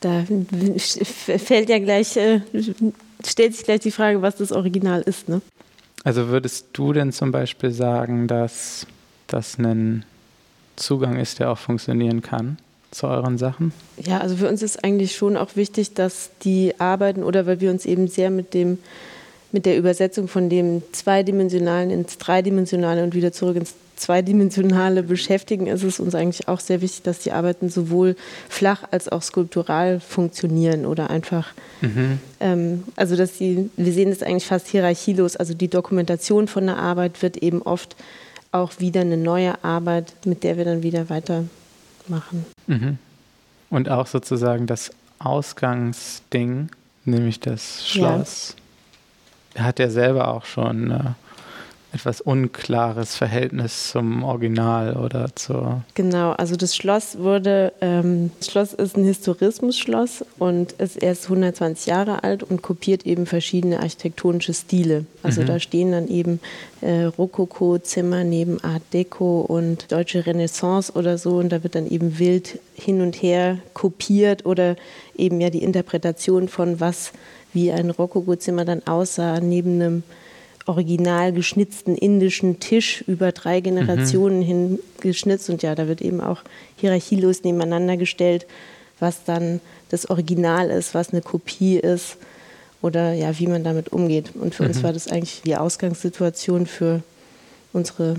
Da fällt ja gleich, äh, stellt sich gleich die Frage, was das Original ist. Ne? Also würdest du denn zum Beispiel sagen, dass das ein Zugang ist, der auch funktionieren kann zu euren Sachen? Ja, also für uns ist eigentlich schon auch wichtig, dass die Arbeiten oder weil wir uns eben sehr mit dem mit der Übersetzung von dem zweidimensionalen ins dreidimensionale und wieder zurück ins zweidimensionale beschäftigen, ist es uns eigentlich auch sehr wichtig, dass die Arbeiten sowohl flach als auch skulptural funktionieren oder einfach, mhm. ähm, also dass die, wir sehen es eigentlich fast hierarchielos, also die Dokumentation von der Arbeit wird eben oft auch wieder eine neue Arbeit, mit der wir dann wieder weitermachen. Mhm. Und auch sozusagen das Ausgangsding, nämlich das Schloss, ja. Hat er selber auch schon. Äh etwas unklares Verhältnis zum Original oder zur. Genau, also das Schloss wurde, ähm, das Schloss ist ein Historismus-Schloss und ist erst 120 Jahre alt und kopiert eben verschiedene architektonische Stile. Also mhm. da stehen dann eben äh, Rokoko-Zimmer neben Art Deco und deutsche Renaissance oder so und da wird dann eben wild hin und her kopiert oder eben ja die Interpretation von was wie ein Rokoko-Zimmer dann aussah neben einem original geschnitzten indischen Tisch über drei Generationen mhm. hin geschnitzt. Und ja, da wird eben auch hierarchielos nebeneinander gestellt, was dann das Original ist, was eine Kopie ist oder ja, wie man damit umgeht. Und für mhm. uns war das eigentlich die Ausgangssituation für unsere,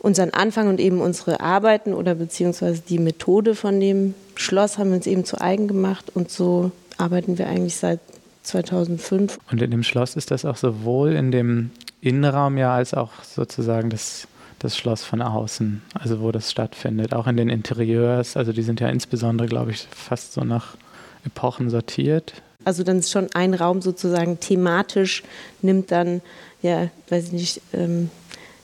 unseren Anfang und eben unsere Arbeiten oder beziehungsweise die Methode von dem Schloss haben wir uns eben zu eigen gemacht und so arbeiten wir eigentlich seit 2005. Und in dem Schloss ist das auch sowohl in dem Innenraum ja als auch sozusagen das, das Schloss von außen, also wo das stattfindet. Auch in den Interieurs, also die sind ja insbesondere, glaube ich, fast so nach Epochen sortiert. Also dann ist schon ein Raum sozusagen thematisch, nimmt dann, ja, weiß ich nicht, ähm,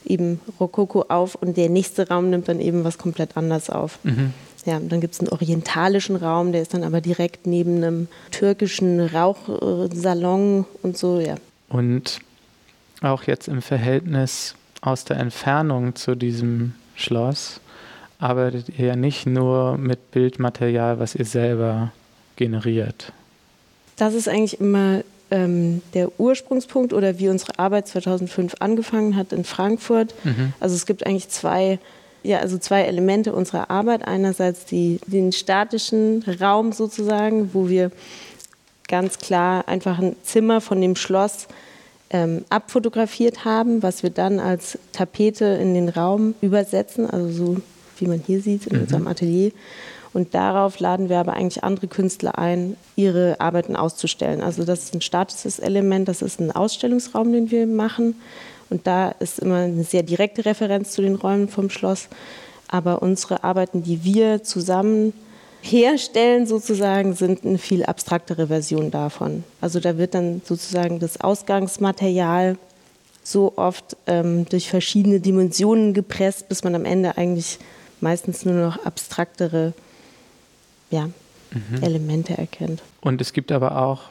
eben Rokoko auf und der nächste Raum nimmt dann eben was komplett anders auf. Mhm. Ja, dann gibt es einen orientalischen Raum, der ist dann aber direkt neben einem türkischen Rauchsalon und so, ja. Und auch jetzt im Verhältnis aus der Entfernung zu diesem Schloss arbeitet ihr ja nicht nur mit Bildmaterial, was ihr selber generiert. Das ist eigentlich immer ähm, der Ursprungspunkt oder wie unsere Arbeit 2005 angefangen hat in Frankfurt. Mhm. Also es gibt eigentlich zwei, ja, also zwei Elemente unserer Arbeit. Einerseits die, den statischen Raum sozusagen, wo wir ganz klar einfach ein Zimmer von dem Schloss ähm, abfotografiert haben, was wir dann als Tapete in den Raum übersetzen, also so wie man hier sieht in mhm. unserem Atelier. Und darauf laden wir aber eigentlich andere Künstler ein, ihre Arbeiten auszustellen. Also das ist ein statisches Element, das ist ein Ausstellungsraum, den wir machen. Und da ist immer eine sehr direkte Referenz zu den Räumen vom Schloss. Aber unsere Arbeiten, die wir zusammen herstellen sozusagen, sind eine viel abstraktere Version davon. Also da wird dann sozusagen das Ausgangsmaterial so oft ähm, durch verschiedene Dimensionen gepresst, bis man am Ende eigentlich meistens nur noch abstraktere ja, mhm. Elemente erkennt. Und es gibt aber auch,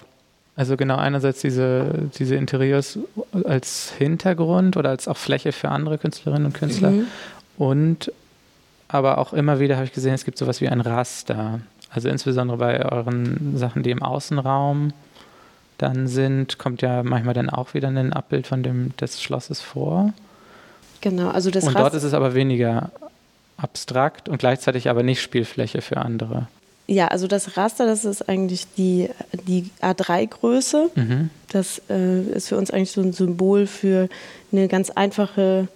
also genau einerseits diese, diese Interieurs als Hintergrund oder als auch Fläche für andere Künstlerinnen und Künstler mhm. und aber auch immer wieder habe ich gesehen, es gibt sowas wie ein Raster. Also insbesondere bei euren Sachen, die im Außenraum dann sind, kommt ja manchmal dann auch wieder ein Abbild von dem des Schlosses vor. Genau, also das Und dort ist es aber weniger abstrakt und gleichzeitig aber nicht Spielfläche für andere. Ja, also das Raster, das ist eigentlich die, die A3-Größe. Mhm. Das äh, ist für uns eigentlich so ein Symbol für eine ganz einfache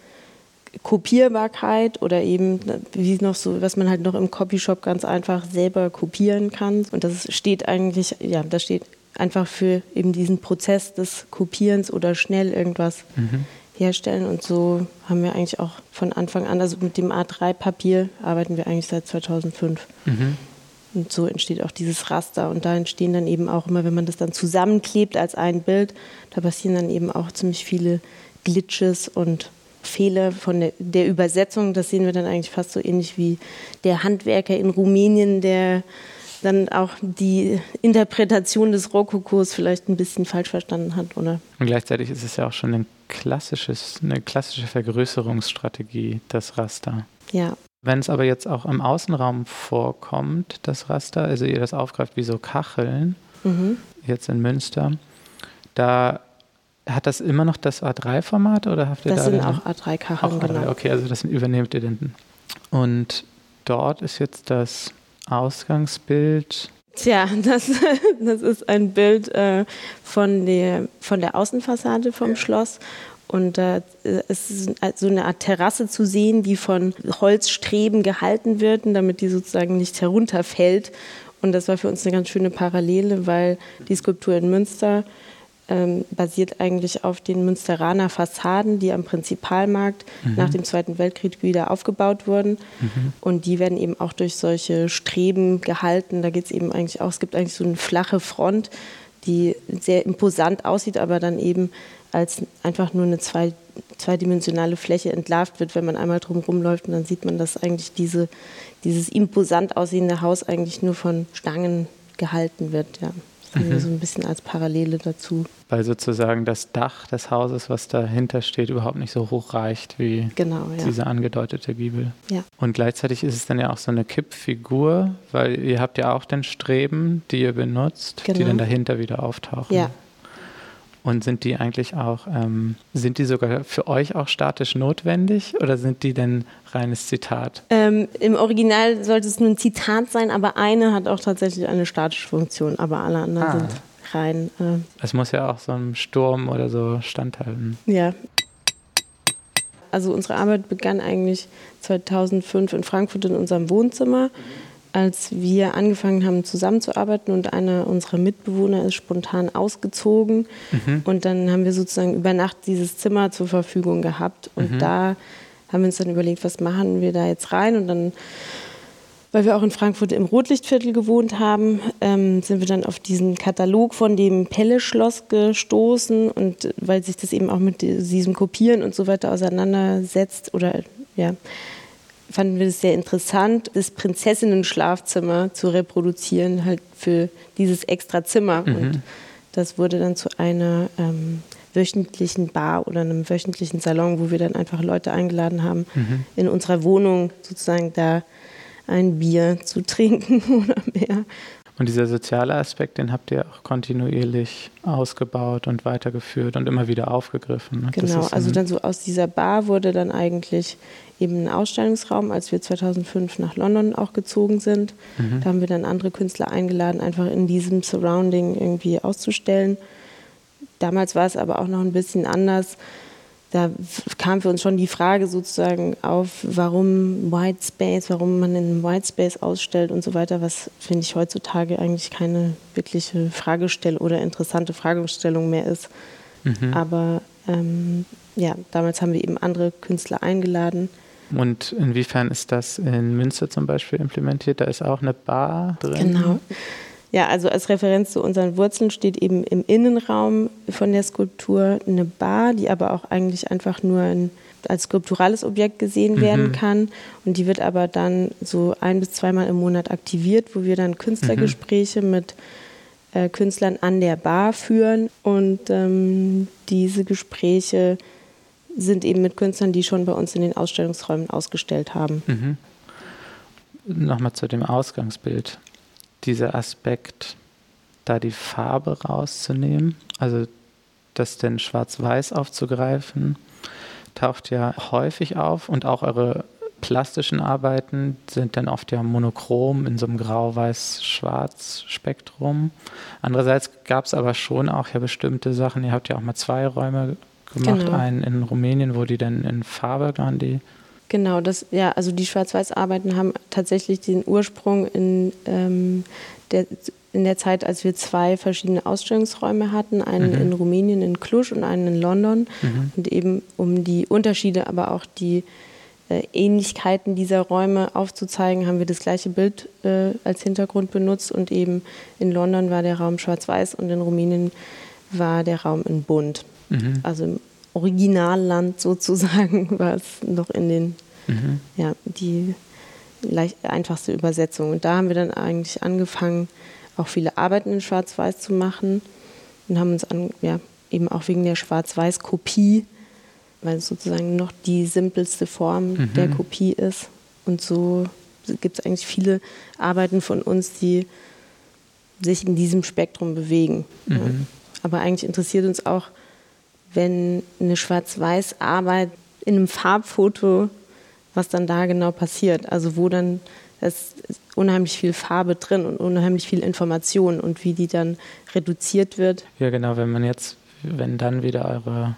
Kopierbarkeit oder eben wie noch so, was man halt noch im Copyshop ganz einfach selber kopieren kann. Und das steht eigentlich, ja, das steht einfach für eben diesen Prozess des Kopierens oder schnell irgendwas mhm. herstellen. Und so haben wir eigentlich auch von Anfang an, also mit dem A3-Papier arbeiten wir eigentlich seit 2005. Mhm. Und so entsteht auch dieses Raster. Und da entstehen dann eben auch immer, wenn man das dann zusammenklebt als ein Bild, da passieren dann eben auch ziemlich viele Glitches und Fehler von der, der, Übersetzung. Das sehen wir dann eigentlich fast so ähnlich wie der Handwerker in Rumänien, der dann auch die Interpretation des Rokokos vielleicht ein bisschen falsch verstanden hat, oder? Und gleichzeitig ist es ja auch schon ein klassisches, eine klassische Vergrößerungsstrategie, das Raster. Ja, Wenn es aber jetzt auch im Außenraum vorkommt, das Raster, also ihr das aufgreift wie so Kacheln, mhm. jetzt in Münster, da hat das immer noch das A3-Format oder habt ihr das da? Das sind auch A3-Kacheln, genau. Okay, also das übernehmt ihr denn. Und dort ist jetzt das Ausgangsbild. Tja, das, das ist ein Bild äh, von, der, von der Außenfassade vom ja. Schloss. Und äh, es ist so eine Art Terrasse zu sehen, die von Holzstreben gehalten wird, damit die sozusagen nicht herunterfällt. Und das war für uns eine ganz schöne Parallele, weil die Skulptur in Münster ähm, basiert eigentlich auf den Münsteraner Fassaden, die am Prinzipalmarkt mhm. nach dem Zweiten Weltkrieg wieder aufgebaut wurden. Mhm. Und die werden eben auch durch solche Streben gehalten. Da geht es eben eigentlich auch, es gibt eigentlich so eine flache Front, die sehr imposant aussieht, aber dann eben als einfach nur eine zwei, zweidimensionale Fläche entlarvt wird, wenn man einmal drumherum läuft und dann sieht man, dass eigentlich diese, dieses imposant aussehende Haus eigentlich nur von Stangen gehalten wird. Ja. Mhm. So ein bisschen als Parallele dazu. Weil sozusagen das Dach des Hauses, was dahinter steht, überhaupt nicht so hoch reicht wie genau, ja. diese angedeutete Giebel. Ja. Und gleichzeitig ist es dann ja auch so eine Kippfigur, weil ihr habt ja auch den Streben, die ihr benutzt, genau. die dann dahinter wieder auftauchen. Ja, und sind die eigentlich auch, ähm, sind die sogar für euch auch statisch notwendig oder sind die denn reines Zitat? Ähm, Im Original sollte es nur ein Zitat sein, aber eine hat auch tatsächlich eine statische Funktion, aber alle anderen ah. sind rein. Äh es muss ja auch so einem Sturm oder so standhalten. Ja. Also unsere Arbeit begann eigentlich 2005 in Frankfurt in unserem Wohnzimmer. Mhm als wir angefangen haben zusammenzuarbeiten und einer unserer Mitbewohner ist spontan ausgezogen mhm. und dann haben wir sozusagen über Nacht dieses Zimmer zur Verfügung gehabt und mhm. da haben wir uns dann überlegt, was machen wir da jetzt rein und dann weil wir auch in Frankfurt im Rotlichtviertel gewohnt haben, ähm, sind wir dann auf diesen Katalog von dem Pelle-Schloss gestoßen und weil sich das eben auch mit diesem Kopieren und so weiter auseinandersetzt oder ja, fanden wir es sehr interessant, das Prinzessinnen-Schlafzimmer zu reproduzieren, halt für dieses extra Zimmer. Mhm. Und das wurde dann zu einer ähm, wöchentlichen Bar oder einem wöchentlichen Salon, wo wir dann einfach Leute eingeladen haben, mhm. in unserer Wohnung sozusagen da ein Bier zu trinken oder mehr. Und dieser soziale Aspekt, den habt ihr auch kontinuierlich ausgebaut und weitergeführt und immer wieder aufgegriffen. Ne? Genau, also dann so aus dieser Bar wurde dann eigentlich eben ein Ausstellungsraum, als wir 2005 nach London auch gezogen sind. Mhm. Da haben wir dann andere Künstler eingeladen, einfach in diesem Surrounding irgendwie auszustellen. Damals war es aber auch noch ein bisschen anders da kam für uns schon die Frage sozusagen auf, warum White Space, warum man in White Space ausstellt und so weiter, was finde ich heutzutage eigentlich keine wirkliche Fragestellung oder interessante Fragestellung mehr ist. Mhm. Aber ähm, ja, damals haben wir eben andere Künstler eingeladen. Und inwiefern ist das in Münster zum Beispiel implementiert? Da ist auch eine Bar drin. Genau. Ja, also als Referenz zu unseren Wurzeln steht eben im Innenraum von der Skulptur eine Bar, die aber auch eigentlich einfach nur ein, als skulpturales Objekt gesehen mhm. werden kann. Und die wird aber dann so ein bis zweimal im Monat aktiviert, wo wir dann Künstlergespräche mhm. mit äh, Künstlern an der Bar führen. Und ähm, diese Gespräche sind eben mit Künstlern, die schon bei uns in den Ausstellungsräumen ausgestellt haben. Mhm. Nochmal zu dem Ausgangsbild dieser Aspekt, da die Farbe rauszunehmen, also das denn schwarz-weiß aufzugreifen, taucht ja häufig auf und auch eure plastischen Arbeiten sind dann oft ja monochrom in so einem grau-weiß-schwarz-Spektrum. Andererseits gab es aber schon auch ja bestimmte Sachen, ihr habt ja auch mal zwei Räume gemacht, genau. einen in Rumänien, wo die dann in Farbe waren, die Genau, das, ja, also die Schwarz-Weiß-Arbeiten haben tatsächlich den Ursprung in, ähm, der, in der Zeit, als wir zwei verschiedene Ausstellungsräume hatten, einen mhm. in Rumänien in Cluj und einen in London. Mhm. Und eben um die Unterschiede, aber auch die äh, Ähnlichkeiten dieser Räume aufzuzeigen, haben wir das gleiche Bild äh, als Hintergrund benutzt. Und eben in London war der Raum schwarz-weiß und in Rumänien war der Raum in bunt. Mhm. Also Originalland sozusagen war es noch in den, mhm. ja, die leicht, einfachste Übersetzung. Und da haben wir dann eigentlich angefangen, auch viele Arbeiten in Schwarz-Weiß zu machen und haben uns an, ja, eben auch wegen der Schwarz-Weiß-Kopie, weil es sozusagen noch die simpelste Form mhm. der Kopie ist, Und so gibt es eigentlich viele Arbeiten von uns, die sich in diesem Spektrum bewegen. Mhm. Aber eigentlich interessiert uns auch, wenn eine Schwarz-Weiß-Arbeit in einem Farbfoto, was dann da genau passiert. Also wo dann es ist unheimlich viel Farbe drin und unheimlich viel Information und wie die dann reduziert wird. Ja, genau, wenn man jetzt, wenn dann wieder eure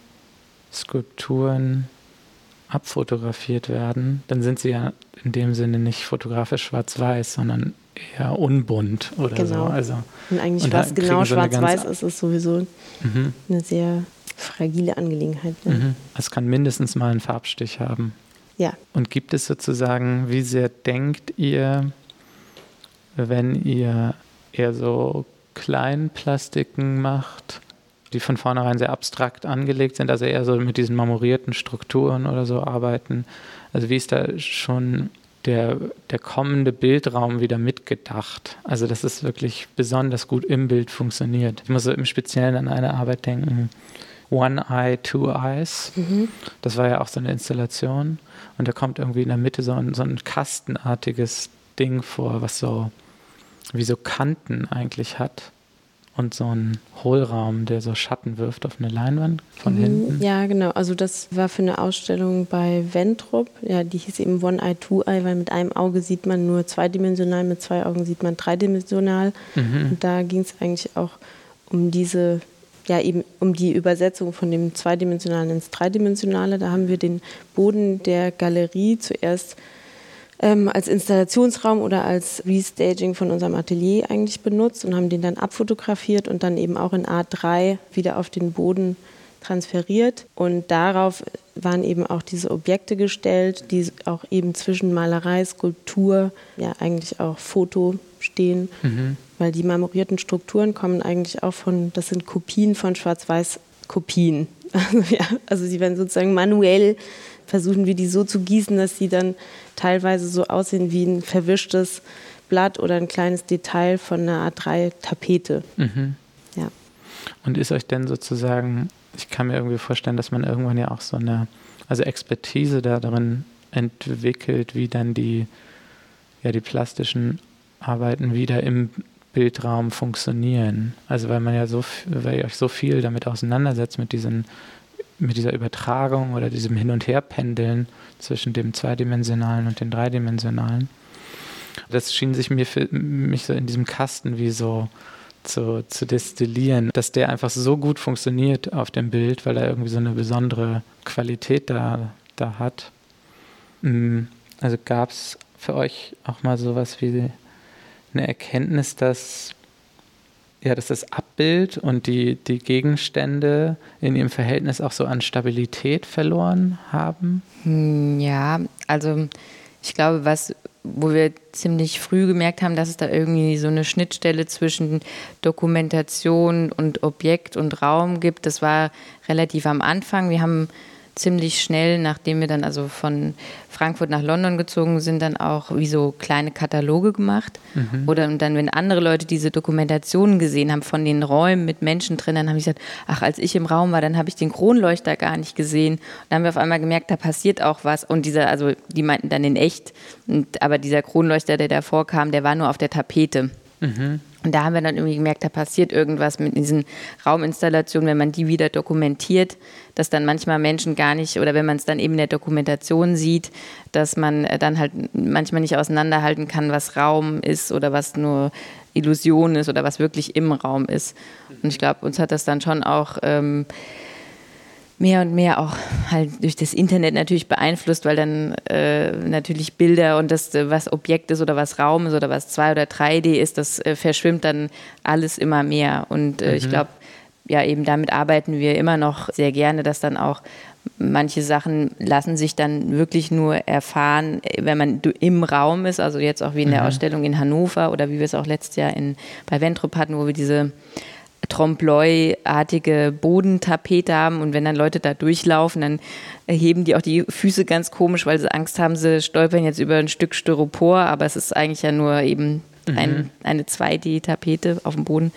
Skulpturen abfotografiert werden, dann sind sie ja in dem Sinne nicht fotografisch schwarz-weiß, sondern eher unbunt oder genau. so. Also, und eigentlich und was genau schwarz-weiß ist, ist sowieso mhm. eine sehr fragile Angelegenheit. Ne? Mhm. Es kann mindestens mal einen Farbstich haben. Ja. Und gibt es sozusagen, wie sehr denkt ihr, wenn ihr eher so Kleinplastiken macht, die von vornherein sehr abstrakt angelegt sind, also eher so mit diesen marmorierten Strukturen oder so arbeiten? Also wie ist da schon der, der kommende Bildraum wieder mitgedacht? Also dass es wirklich besonders gut im Bild funktioniert. Ich muss so im Speziellen an eine Arbeit denken, One Eye, Two Eyes. Mhm. Das war ja auch so eine Installation. Und da kommt irgendwie in der Mitte so ein, so ein kastenartiges Ding vor, was so wie so Kanten eigentlich hat. Und so ein Hohlraum, der so Schatten wirft auf eine Leinwand von mhm. hinten. Ja, genau. Also das war für eine Ausstellung bei Ventrup. Ja, die hieß eben One Eye, Two Eye, weil mit einem Auge sieht man nur zweidimensional, mit zwei Augen sieht man dreidimensional. Mhm. Und da ging es eigentlich auch um diese ja eben um die Übersetzung von dem Zweidimensionalen ins Dreidimensionale. Da haben wir den Boden der Galerie zuerst ähm, als Installationsraum oder als Restaging von unserem Atelier eigentlich benutzt und haben den dann abfotografiert und dann eben auch in A3 wieder auf den Boden transferiert. Und darauf waren eben auch diese Objekte gestellt, die auch eben zwischen Malerei, Skulptur, ja eigentlich auch Foto stehen. Mhm weil die marmorierten Strukturen kommen eigentlich auch von, das sind Kopien von Schwarz-Weiß-Kopien. Also, ja, also sie werden sozusagen manuell versuchen wir die so zu gießen, dass sie dann teilweise so aussehen wie ein verwischtes Blatt oder ein kleines Detail von einer A3-Tapete. Mhm. Ja. Und ist euch denn sozusagen, ich kann mir irgendwie vorstellen, dass man irgendwann ja auch so eine, also Expertise da darin entwickelt, wie dann die, ja, die plastischen Arbeiten wieder im Bildraum funktionieren. Also weil man ja so, weil ihr euch so viel damit auseinandersetzt mit diesen, mit dieser Übertragung oder diesem Hin- und Herpendeln zwischen dem zweidimensionalen und dem dreidimensionalen. Das schien sich mir für mich so in diesem Kasten wie so zu, zu destillieren, dass der einfach so gut funktioniert auf dem Bild, weil er irgendwie so eine besondere Qualität da, da hat. Mm, also gab es für euch auch mal sowas wie eine Erkenntnis, dass, ja, dass das Abbild und die, die Gegenstände in ihrem Verhältnis auch so an Stabilität verloren haben? Hm, ja, also ich glaube, was wo wir ziemlich früh gemerkt haben, dass es da irgendwie so eine Schnittstelle zwischen Dokumentation und Objekt und Raum gibt. Das war relativ am Anfang. Wir haben ziemlich schnell, nachdem wir dann also von Frankfurt nach London gezogen sind, dann auch wie so kleine Kataloge gemacht. Mhm. Oder und dann, wenn andere Leute diese Dokumentationen gesehen haben von den Räumen mit Menschen drin, dann haben sie gesagt, ach, als ich im Raum war, dann habe ich den Kronleuchter gar nicht gesehen. Und dann haben wir auf einmal gemerkt, da passiert auch was. Und dieser, also die meinten dann in echt, und, aber dieser Kronleuchter, der davor kam, der war nur auf der Tapete. Mhm. Und da haben wir dann irgendwie gemerkt, da passiert irgendwas mit diesen Rauminstallationen, wenn man die wieder dokumentiert, dass dann manchmal Menschen gar nicht, oder wenn man es dann eben in der Dokumentation sieht, dass man äh, dann halt manchmal nicht auseinanderhalten kann, was Raum ist oder was nur Illusion ist oder was wirklich im Raum ist. Und ich glaube, uns hat das dann schon auch ähm, mehr und mehr auch halt durch das Internet natürlich beeinflusst, weil dann äh, natürlich Bilder und das, äh, was Objekt ist oder was Raum ist oder was 2 oder 3D ist, das äh, verschwimmt dann alles immer mehr. Und äh, mhm. ich glaube, ja, eben damit arbeiten wir immer noch sehr gerne, dass dann auch manche Sachen lassen sich dann wirklich nur erfahren, wenn man im Raum ist, also jetzt auch wie in der mhm. Ausstellung in Hannover oder wie wir es auch letztes Jahr in, bei Ventrup hatten, wo wir diese Trompe-l'oeil-artige Bodentapete haben und wenn dann Leute da durchlaufen, dann heben die auch die Füße ganz komisch, weil sie Angst haben, sie stolpern jetzt über ein Stück Styropor, aber es ist eigentlich ja nur eben mhm. ein, eine 2D-Tapete auf dem Boden.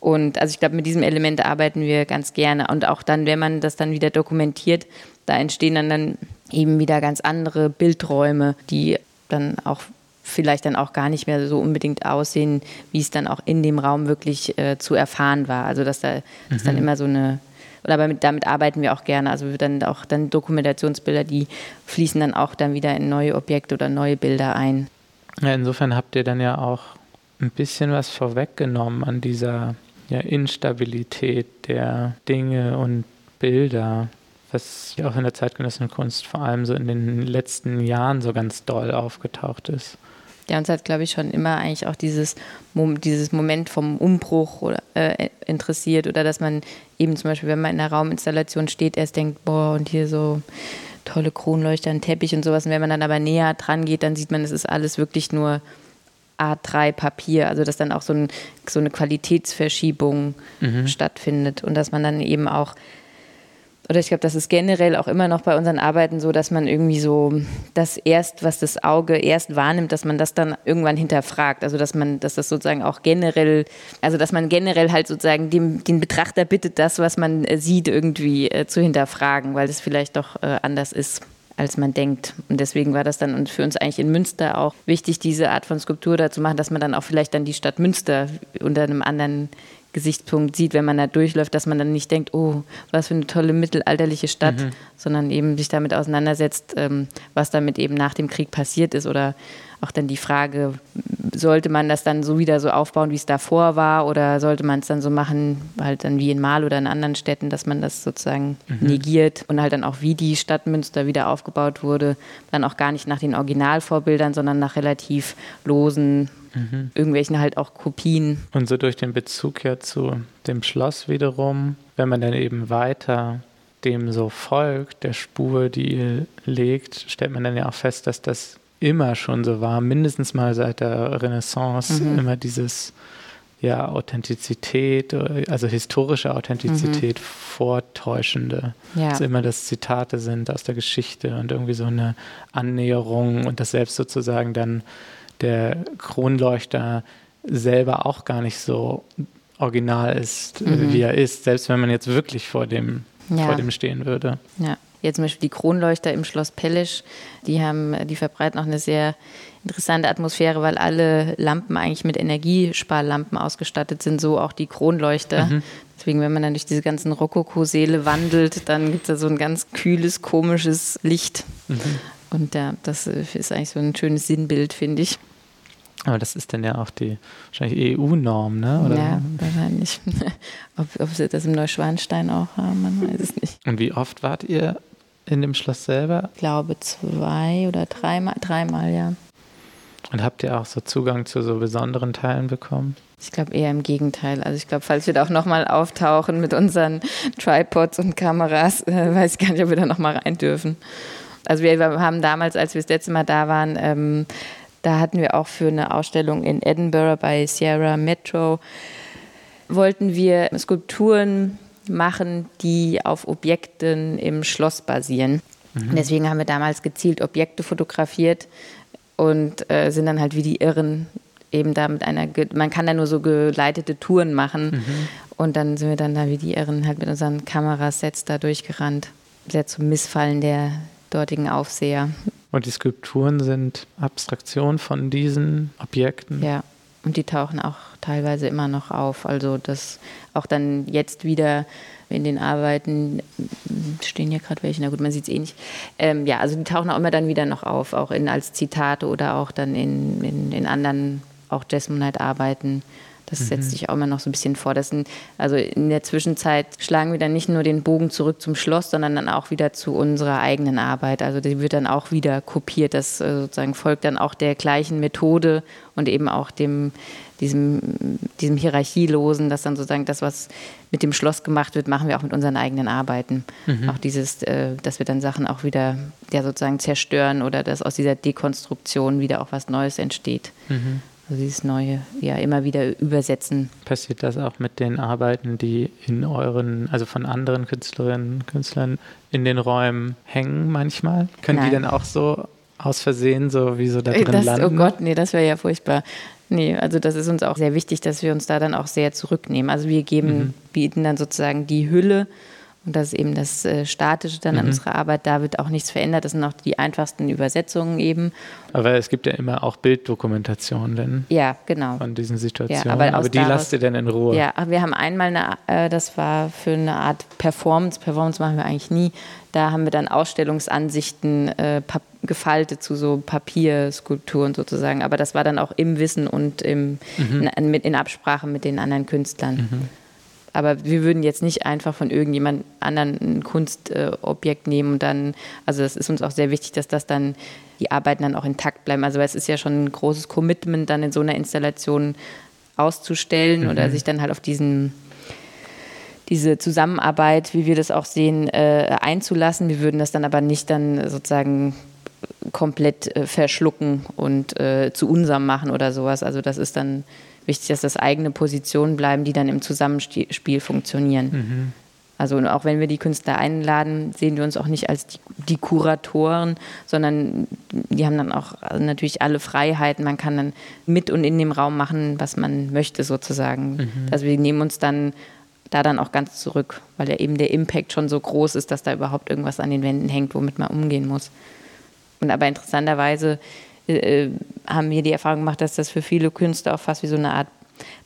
Und also ich glaube, mit diesem Element arbeiten wir ganz gerne. Und auch dann, wenn man das dann wieder dokumentiert, da entstehen dann, dann eben wieder ganz andere Bildräume, die dann auch vielleicht dann auch gar nicht mehr so unbedingt aussehen, wie es dann auch in dem Raum wirklich äh, zu erfahren war. Also dass da dass dann mhm. immer so eine oder damit, damit arbeiten wir auch gerne. Also dann auch dann Dokumentationsbilder, die fließen dann auch dann wieder in neue Objekte oder neue Bilder ein. Ja, insofern habt ihr dann ja auch ein bisschen was vorweggenommen an dieser ja, Instabilität der Dinge und Bilder, was ja auch in der zeitgenössischen Kunst vor allem so in den letzten Jahren so ganz doll aufgetaucht ist. Ja, uns hat, glaube ich, schon immer eigentlich auch dieses, dieses Moment vom Umbruch oder, äh, interessiert oder dass man eben zum Beispiel, wenn man in einer Rauminstallation steht, erst denkt, boah, und hier so tolle Kronleuchter, ein Teppich und sowas. Und wenn man dann aber näher dran geht, dann sieht man, es ist alles wirklich nur A3-Papier, also dass dann auch so, ein, so eine Qualitätsverschiebung mhm. stattfindet und dass man dann eben auch oder ich glaube, das ist generell auch immer noch bei unseren Arbeiten so, dass man irgendwie so das erst, was das Auge erst wahrnimmt, dass man das dann irgendwann hinterfragt. Also dass man, dass das sozusagen auch generell, also dass man generell halt sozusagen dem, den Betrachter bittet, das, was man äh, sieht, irgendwie äh, zu hinterfragen, weil das vielleicht doch äh, anders ist als man denkt. Und deswegen war das dann für uns eigentlich in Münster auch wichtig, diese Art von Skulptur da zu machen, dass man dann auch vielleicht dann die Stadt Münster unter einem anderen Gesichtspunkt sieht, wenn man da durchläuft, dass man dann nicht denkt, oh, was für eine tolle mittelalterliche Stadt, mhm. sondern eben sich damit auseinandersetzt, ähm, was damit eben nach dem Krieg passiert ist oder auch dann die Frage, sollte man das dann so wieder so aufbauen, wie es davor war oder sollte man es dann so machen, halt dann wie in Mal oder in anderen Städten, dass man das sozusagen mhm. negiert und halt dann auch wie die Stadt Münster wieder aufgebaut wurde, dann auch gar nicht nach den Originalvorbildern, sondern nach relativ losen mhm. irgendwelchen halt auch Kopien. Und so durch den Bezug ja zu dem Schloss wiederum, wenn man dann eben weiter dem so folgt, der Spur, die ihr legt, stellt man dann ja auch fest, dass das immer schon so war, mindestens mal seit der Renaissance, mhm. immer dieses ja, Authentizität, also historische Authentizität, mhm. vortäuschende. Ja. Dass immer das Zitate sind aus der Geschichte und irgendwie so eine Annäherung und das selbst sozusagen dann der Kronleuchter selber auch gar nicht so original ist, mhm. wie er ist, selbst wenn man jetzt wirklich vor dem, ja. vor dem stehen würde. Ja. Jetzt zum Beispiel die Kronleuchter im Schloss Pellisch, die haben, die verbreiten auch eine sehr interessante Atmosphäre, weil alle Lampen eigentlich mit Energiesparlampen ausgestattet sind, so auch die Kronleuchter. Mhm. Deswegen, wenn man dann durch diese ganzen Rokoko-Säle wandelt, dann gibt es da so ein ganz kühles, komisches Licht. Mhm. Und ja, das ist eigentlich so ein schönes Sinnbild, finde ich. Aber das ist dann ja auch die wahrscheinlich EU-Norm, ne? Oder? Ja, wahrscheinlich. ob, ob sie das im Neuschwanstein auch haben, man weiß es nicht. Und wie oft wart ihr in dem Schloss selber? Ich glaube zwei oder dreimal, dreimal, ja. Und habt ihr auch so Zugang zu so besonderen Teilen bekommen? Ich glaube eher im Gegenteil. Also ich glaube, falls wir da auch nochmal auftauchen mit unseren Tripods und Kameras, äh, weiß ich gar nicht, ob wir da nochmal rein dürfen. Also wir haben damals, als wir das letzte Mal da waren, ähm, da hatten wir auch für eine Ausstellung in Edinburgh bei Sierra Metro, wollten wir Skulpturen machen, die auf Objekten im Schloss basieren. Mhm. Deswegen haben wir damals gezielt Objekte fotografiert und äh, sind dann halt wie die Irren eben da mit einer, man kann da nur so geleitete Touren machen mhm. und dann sind wir dann da wie die Irren halt mit unseren Kamerasets da durchgerannt. Sehr zum Missfallen der dortigen Aufseher. Und die Skulpturen sind Abstraktion von diesen Objekten. Ja, und die tauchen auch teilweise immer noch auf. Also das auch dann jetzt wieder in den Arbeiten stehen hier gerade welche, na gut, man sieht es eh nicht. Ähm, ja, also die tauchen auch immer dann wieder noch auf, auch in, als Zitate oder auch dann in, in, in anderen, auch Jasmonite-Arbeiten. Das mhm. setzt sich auch immer noch so ein bisschen vor. Das sind, also in der Zwischenzeit schlagen wir dann nicht nur den Bogen zurück zum Schloss, sondern dann auch wieder zu unserer eigenen Arbeit. Also die wird dann auch wieder kopiert. Das äh, sozusagen folgt dann auch der gleichen Methode und eben auch dem, diesem, diesem Hierarchielosen, dass dann sozusagen das, was mit dem Schloss gemacht wird, machen wir auch mit unseren eigenen Arbeiten. Mhm. Auch dieses, äh, dass wir dann Sachen auch wieder ja, sozusagen zerstören oder dass aus dieser Dekonstruktion wieder auch was Neues entsteht. Mhm. Also dieses neue, ja, immer wieder übersetzen. Passiert das auch mit den Arbeiten, die in euren, also von anderen Künstlerinnen und Künstlern in den Räumen hängen manchmal? Können Nein. die dann auch so aus Versehen so wie so da drin das, oh landen? Oh Gott, nee, das wäre ja furchtbar. Nee, also das ist uns auch sehr wichtig, dass wir uns da dann auch sehr zurücknehmen. Also wir geben, mhm. bieten dann sozusagen die Hülle Und das ist eben das äh, Statische dann mhm. an unserer Arbeit. Da wird auch nichts verändert. Das sind auch die einfachsten Übersetzungen eben. Aber es gibt ja immer auch Bilddokumentationen denn ja, genau. von diesen Situationen. Ja, aber, aber die daraus, lasst ihr denn in Ruhe. Ja, wir haben einmal eine, äh, das war für eine Art Performance. Performance machen wir eigentlich nie. Da haben wir dann Ausstellungsansichten äh, gefaltet zu so Papierskulpturen sozusagen. Aber das war dann auch im Wissen und im, mhm. in, in, Absprache mit den anderen Künstlern. Mhm. Aber wir würden jetzt nicht einfach von irgendjemand anderen ein Kunstobjekt äh, nehmen und dann, also das ist uns auch sehr wichtig, dass das dann, die Arbeiten dann auch intakt bleiben. Also es ist ja schon ein großes Commitment, dann in so einer Installation auszustellen mhm. oder sich dann halt auf diesen diese Zusammenarbeit, wie wir das auch sehen, äh, einzulassen. Wir würden das dann aber nicht dann sozusagen komplett äh, verschlucken und äh, zu unserem machen oder sowas. Also das ist dann wichtig, dass das eigene Positionen bleiben, die dann im Zusammenspiel funktionieren. Mhm. Also auch wenn wir die Künstler einladen, sehen wir uns auch nicht als die, die Kuratoren, sondern die haben dann auch natürlich alle Freiheiten. Man kann dann mit und in dem Raum machen, was man möchte sozusagen. Mhm. Also wir nehmen uns dann da dann auch ganz zurück, weil ja eben der Impact schon so groß ist, dass da überhaupt irgendwas an den Wänden hängt, womit man umgehen muss. Und aber interessanterweise äh, haben wir die Erfahrung gemacht, dass das für viele Künstler auch fast wie so eine Art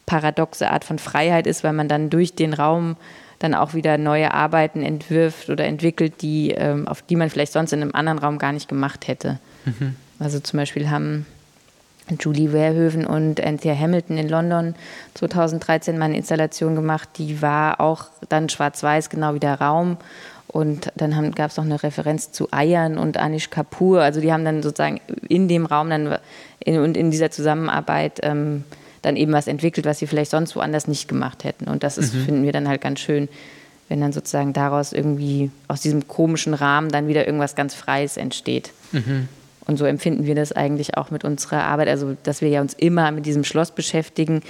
paradoxe Art von Freiheit ist, weil man dann durch den Raum dann auch wieder neue Arbeiten entwirft oder entwickelt, die, ähm, auf die man vielleicht sonst in einem anderen Raum gar nicht gemacht hätte. Mhm. Also zum Beispiel haben Julie Verhoeven und Anthea Hamilton in London 2013 mal eine Installation gemacht, die war auch dann schwarz-weiß, genau wie der Raum und dann gab es noch eine Referenz zu Eiern und Anish Kapoor. Also die haben dann sozusagen in dem Raum dann in, und in dieser Zusammenarbeit ähm, dann eben was entwickelt, was sie vielleicht sonst woanders nicht gemacht hätten. Und das ist, mhm. finden wir dann halt ganz schön, wenn dann sozusagen daraus irgendwie aus diesem komischen Rahmen dann wieder irgendwas ganz Freies entsteht. Mhm. Und so empfinden wir das eigentlich auch mit unserer Arbeit. Also, dass wir ja uns immer mit diesem Schloss beschäftigen,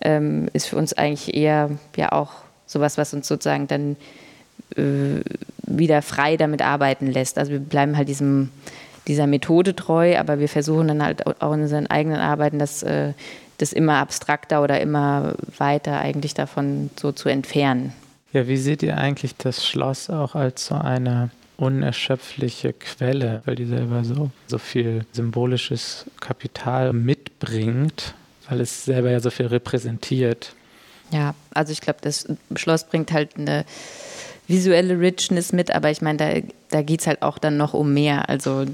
ähm, ist für uns eigentlich eher ja auch sowas, was uns sozusagen dann wieder frei damit arbeiten lässt. Also wir bleiben halt diesem, dieser Methode treu, aber wir versuchen dann halt auch in unseren eigenen Arbeiten das, äh, das immer abstrakter oder immer weiter eigentlich davon so zu entfernen. Ja, wie seht ihr eigentlich das Schloss auch als so eine unerschöpfliche Quelle, weil die selber so, so viel symbolisches Kapital mitbringt, weil es selber ja so viel repräsentiert? Ja, also ich glaube, das Schloss bringt halt eine visuelle Richness mit, aber ich meine, da, da geht es halt auch dann noch um mehr. Also,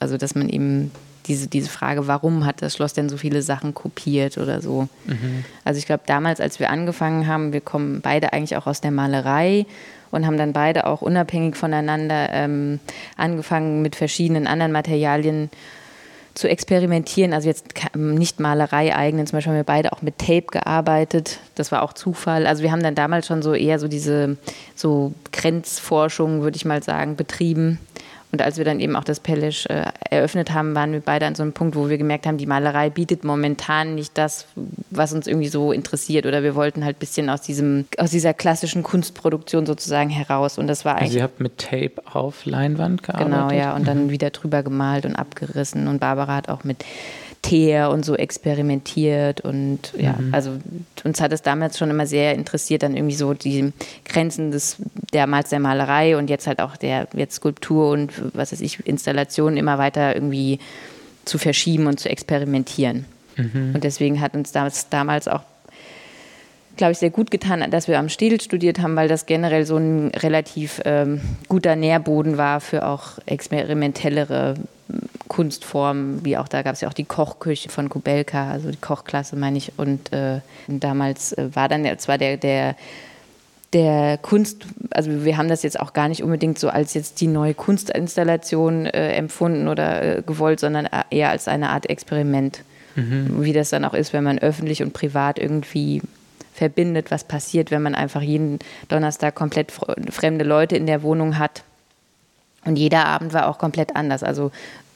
also dass man eben diese, diese Frage, warum hat das Schloss denn so viele Sachen kopiert oder so. Mhm. Also ich glaube, damals, als wir angefangen haben, wir kommen beide eigentlich auch aus der Malerei und haben dann beide auch unabhängig voneinander ähm, angefangen mit verschiedenen anderen Materialien zu experimentieren. Also jetzt nicht Malerei eigenen, zum Beispiel haben wir beide auch mit Tape gearbeitet. Das war auch Zufall. Also wir haben dann damals schon so eher so diese so Grenzforschung, würde ich mal sagen, betrieben. Und als wir dann eben auch das Pellisch äh, eröffnet haben, waren wir beide an so einem Punkt, wo wir gemerkt haben, die Malerei bietet momentan nicht das, was uns irgendwie so interessiert. Oder wir wollten halt ein bisschen aus, diesem, aus dieser klassischen Kunstproduktion sozusagen heraus. Und das war eigentlich. Also ihr habt mit Tape auf Leinwand gearbeitet? Genau, ja. Und dann wieder drüber gemalt und abgerissen. Und Barbara hat auch mit Teer und so experimentiert und ja, mhm. also uns hat es damals schon immer sehr interessiert, dann irgendwie so die Grenzen des damals der Malerei und jetzt halt auch der jetzt Skulptur und was weiß ich, Installation immer weiter irgendwie zu verschieben und zu experimentieren. Mhm. Und deswegen hat uns das damals auch glaube ich, sehr gut getan, dass wir am Städel studiert haben, weil das generell so ein relativ ähm, guter Nährboden war für auch experimentellere Kunstformen, wie auch da gab es ja auch die Kochküche von Kubelka, also die Kochklasse meine ich. Und, äh, damals äh, war dann zwar der, der der Kunst, also wir haben das jetzt auch gar nicht unbedingt so als jetzt die neue Kunstinstallation äh, empfunden oder äh, gewollt, sondern eher als eine Art Experiment. Mhm. Wie das dann auch ist, wenn man öffentlich und privat irgendwie verbindet, was passiert, wenn man einfach jeden Donnerstag komplett fremde Leute in der Wohnung hat. Und jeder Abend war auch komplett anders. Also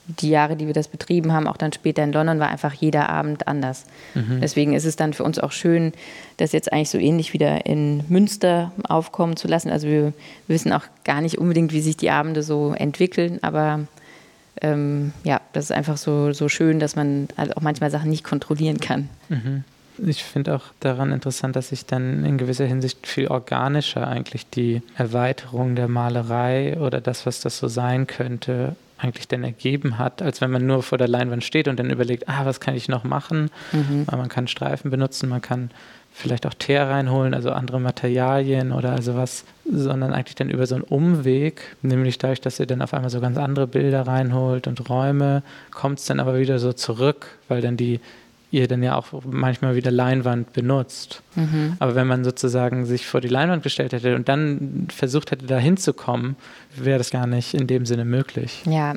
die Jahre, die wir das betrieben haben, auch dann später in London, war einfach jeder Abend anders. Mhm. Deswegen ist es dann für uns auch schön, das jetzt eigentlich so ähnlich wieder in Münster aufkommen zu lassen. Also wir wissen auch gar nicht unbedingt, wie sich die Abende so entwickeln, aber ähm, ja, das ist einfach so, so schön, dass man halt auch manchmal Sachen nicht kontrollieren kann. Mhm. Ich finde auch daran interessant, dass sich dann in gewisser Hinsicht viel organischer eigentlich die Erweiterung der Malerei oder das, was das so sein könnte, eigentlich denn ergeben hat, als wenn man nur vor der Leinwand steht und dann überlegt, ah, was kann ich noch machen? Mhm. Man kann Streifen benutzen, man kann vielleicht auch Teer reinholen, also andere Materialien oder also was, sondern eigentlich dann über so einen Umweg, nämlich dadurch, dass ihr dann auf einmal so ganz andere Bilder reinholt und Räume, kommt es dann aber wieder so zurück, weil dann die ihr dann ja auch manchmal wieder Leinwand benutzt. Mhm. Aber wenn man sozusagen sich vor die Leinwand gestellt hätte und dann versucht hätte, da hinzukommen, wäre das gar nicht in dem Sinne möglich. Ja,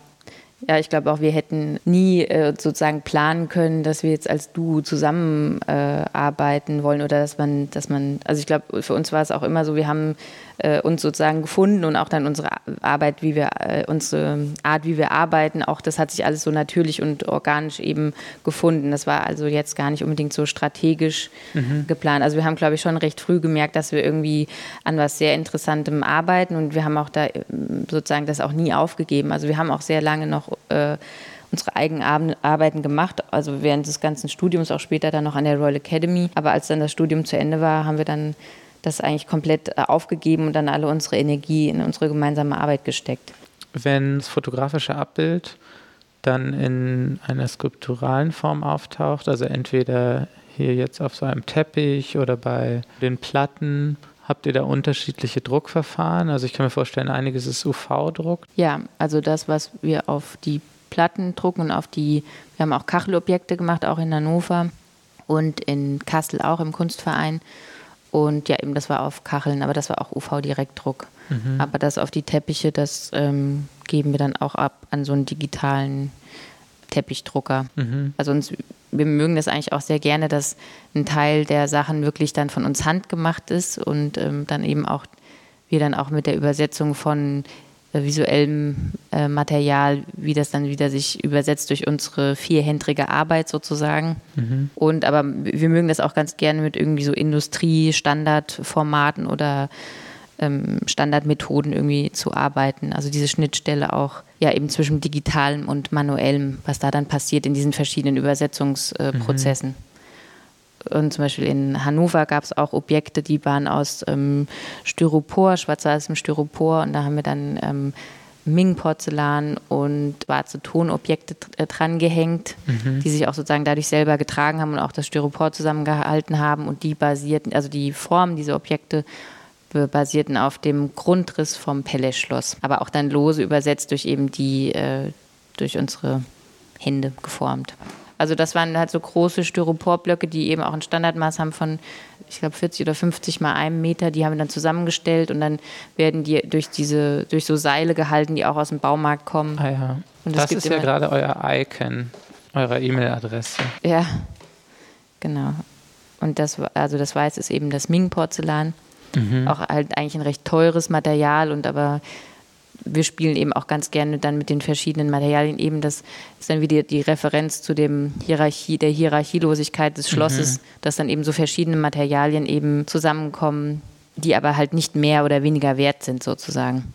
ja, ich glaube auch, wir hätten nie äh, sozusagen planen können, dass wir jetzt als Duo zusammenarbeiten äh, wollen oder dass man, dass man, also ich glaube, für uns war es auch immer so, wir haben äh, uns sozusagen gefunden und auch dann unsere Arbeit, wie wir, äh, unsere Art, wie wir arbeiten, auch das hat sich alles so natürlich und organisch eben gefunden. Das war also jetzt gar nicht unbedingt so strategisch mhm. geplant. Also wir haben, glaube ich, schon recht früh gemerkt, dass wir irgendwie an was sehr Interessantem arbeiten und wir haben auch da äh, sozusagen das auch nie aufgegeben. Also wir haben auch sehr lange noch äh, unsere eigenen Arbeiten gemacht, also während des ganzen Studiums, auch später dann noch an der Royal Academy. Aber als dann das Studium zu Ende war, haben wir dann das eigentlich komplett äh, aufgegeben und dann alle unsere Energie in unsere gemeinsame Arbeit gesteckt. Wenn das fotografische Abbild dann in einer skulpturalen Form auftaucht, also entweder hier jetzt auf so einem Teppich oder bei den Platten, habt ihr da unterschiedliche Druckverfahren? Also ich kann mir vorstellen, einiges ist UV-Druck. Ja, also das, was wir auf die Platten drucken und auf die, wir haben auch Kachelobjekte gemacht, auch in Hannover und in Kassel auch im Kunstverein. Und ja, eben das war auf Kacheln, aber das war auch UV-Direktdruck. Mhm. Aber das auf die Teppiche, das ähm, geben wir dann auch ab an so einen digitalen Teppichdrucker. Mhm. Also uns, wir mögen das eigentlich auch sehr gerne, dass ein Teil der Sachen wirklich dann von uns handgemacht ist und ähm, dann eben auch wir dann auch mit der Übersetzung von visuellem äh, Material, wie das dann wieder sich übersetzt durch unsere vierhändige Arbeit sozusagen. Mhm. Und aber wir mögen das auch ganz gerne mit irgendwie so Industrie-Standardformaten oder ähm, Standardmethoden irgendwie zu arbeiten. Also diese Schnittstelle auch ja eben zwischen digitalem und manuellem, was da dann passiert in diesen verschiedenen Übersetzungsprozessen. Äh, mhm. Und zum Beispiel in Hannover gab es auch Objekte, die waren aus ähm, Styropor, schwarz-weißem Styropor. Und da haben wir dann ähm, Ming-Porzellan und schwarze Tonobjekte äh, dran gehängt, mhm. die sich auch sozusagen dadurch selber getragen haben und auch das Styropor zusammengehalten haben. Und die basierten, also die Formen dieser Objekte basierten auf dem Grundriss vom Pelle-Schloss, aber auch dann lose übersetzt durch eben die, äh, durch unsere Hände geformt. Also das waren halt so große Styroporblöcke, die eben auch ein Standardmaß haben von, ich glaube, 40 oder 50 mal einem Meter. Die haben wir dann zusammengestellt und dann werden die durch diese, durch so Seile gehalten, die auch aus dem Baumarkt kommen. Ah ja. Und das ist ja gerade euer Icon, eurer E-Mail-Adresse. Ja, genau. Und das, also das Weiß ist eben das Ming-Porzellan. Mhm. Auch halt eigentlich ein recht teures Material und aber wir spielen eben auch ganz gerne dann mit den verschiedenen Materialien eben. Das ist dann wieder die Referenz zu dem Hierarchie, der Hierarchielosigkeit des Schlosses, mhm. dass dann eben so verschiedene Materialien eben zusammenkommen, die aber halt nicht mehr oder weniger wert sind sozusagen.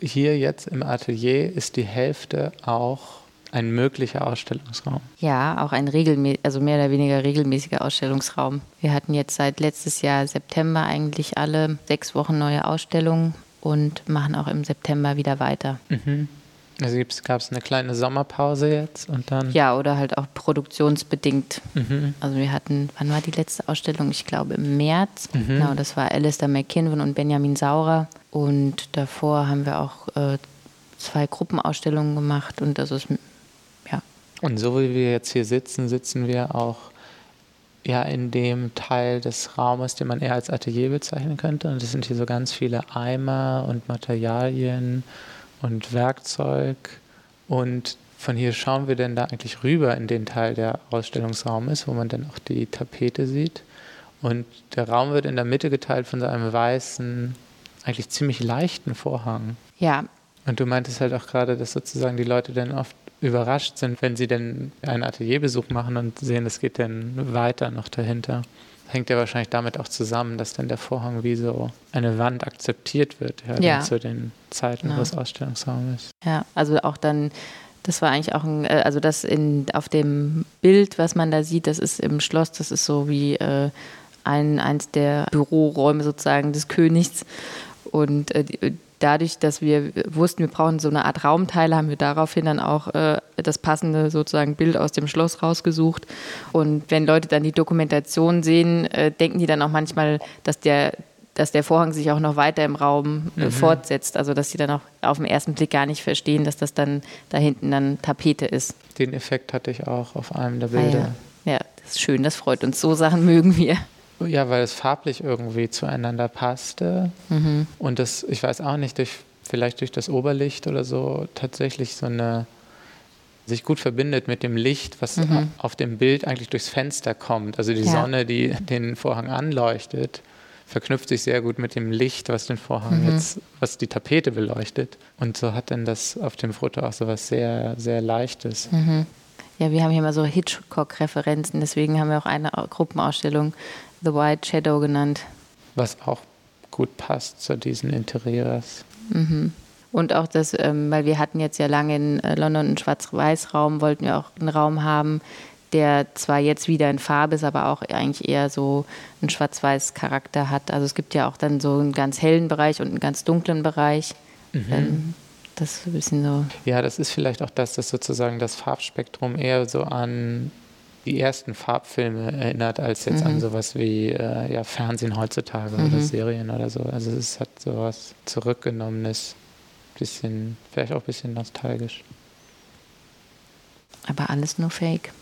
Hier jetzt im Atelier ist die Hälfte auch ein möglicher Ausstellungsraum. Ja, auch ein regelmäßig, also mehr oder weniger regelmäßiger Ausstellungsraum. Wir hatten jetzt seit letztes Jahr September eigentlich alle sechs Wochen neue Ausstellungen und machen auch im September wieder weiter. Mhm. Also gab es eine kleine Sommerpause jetzt und dann? Ja, oder halt auch produktionsbedingt. Mhm. Also wir hatten, wann war die letzte Ausstellung? Ich glaube im März. Mhm. Genau, das war Alistair McKinnon und Benjamin Saurer. Und davor haben wir auch äh, zwei Gruppenausstellungen gemacht und das ist, ja. Und so wie wir jetzt hier sitzen, sitzen wir auch ja in dem Teil des Raumes, den man eher als Atelier bezeichnen könnte. Und es sind hier so ganz viele Eimer und Materialien und Werkzeug. Und von hier schauen wir denn da eigentlich rüber in den Teil, der Ausstellungsraum ist, wo man dann auch die Tapete sieht. Und der Raum wird in der Mitte geteilt von so einem weißen, eigentlich ziemlich leichten Vorhang. Ja. Und du meintest halt auch gerade, dass sozusagen die Leute dann oft überrascht sind, wenn sie denn einen Atelierbesuch machen und sehen, es geht dann weiter noch dahinter. Hängt ja wahrscheinlich damit auch zusammen, dass dann der Vorhang wie so eine Wand akzeptiert wird, ja, ja. zu den Zeiten, ja. wo es Ausstellungsraum ist. Ja, also auch dann Das war eigentlich auch ein, äh, also das in, auf dem Bild, was man da sieht, das ist im Schloss, das ist so wie äh, ein, eins der Büroräume sozusagen des Königs. Und äh, dadurch, dass wir wussten, wir brauchen so eine Art Raumteile, haben wir daraufhin dann auch äh, das passende sozusagen Bild aus dem Schloss rausgesucht. Und wenn Leute dann die Dokumentation sehen, äh, denken die dann auch manchmal, dass der dass der Vorhang sich auch noch weiter im Raum äh, mhm. fortsetzt. Also dass sie dann auch auf den ersten Blick gar nicht verstehen, dass das dann da hinten dann Tapete ist. Den Effekt hatte ich auch auf einem der Bilder. Ah, ja. ja, das ist schön, das freut uns. So Sachen mögen wir. Ja, weil es farblich irgendwie zueinander passte. Mhm. Und das, ich weiß auch nicht, durch, vielleicht durch das Oberlicht oder so, tatsächlich so eine sich gut verbindet mit dem Licht, was mhm. auf dem Bild eigentlich durchs Fenster kommt. Also die ja. Sonne, die den Vorhang anleuchtet, verknüpft sich sehr gut mit dem Licht, was den Vorhang mhm. jetzt, was die Tapete beleuchtet. Und so hat dann das auf dem Foto auch so was sehr, sehr Leichtes. Mhm. Ja, wir haben hier mal so Hitchcock-Referenzen, deswegen haben wir auch eine Gruppenausstellung The White Shadow genannt. Was auch gut passt zu diesen Interieurs. Mhm. Und auch das, ähm, weil wir hatten jetzt ja lange in äh, London einen Schwarz-Weiß-Raum, wollten wir auch einen Raum haben, der zwar jetzt wieder in Farbe ist, aber auch eigentlich eher so einen Schwarz-Weiß-Charakter hat. Also es gibt ja auch dann so einen ganz hellen Bereich und einen ganz dunklen Bereich. Mhm. Ähm, das ist ein bisschen so. Ja, das ist vielleicht auch das, dass sozusagen das Farbspektrum eher so an die ersten Farbfilme erinnert, als jetzt mhm. an sowas wie äh, ja, Fernsehen heutzutage mhm. oder Serien oder so. Also es hat sowas zurückgenommenes, bisschen, vielleicht auch ein bisschen nostalgisch. Aber alles nur Fake.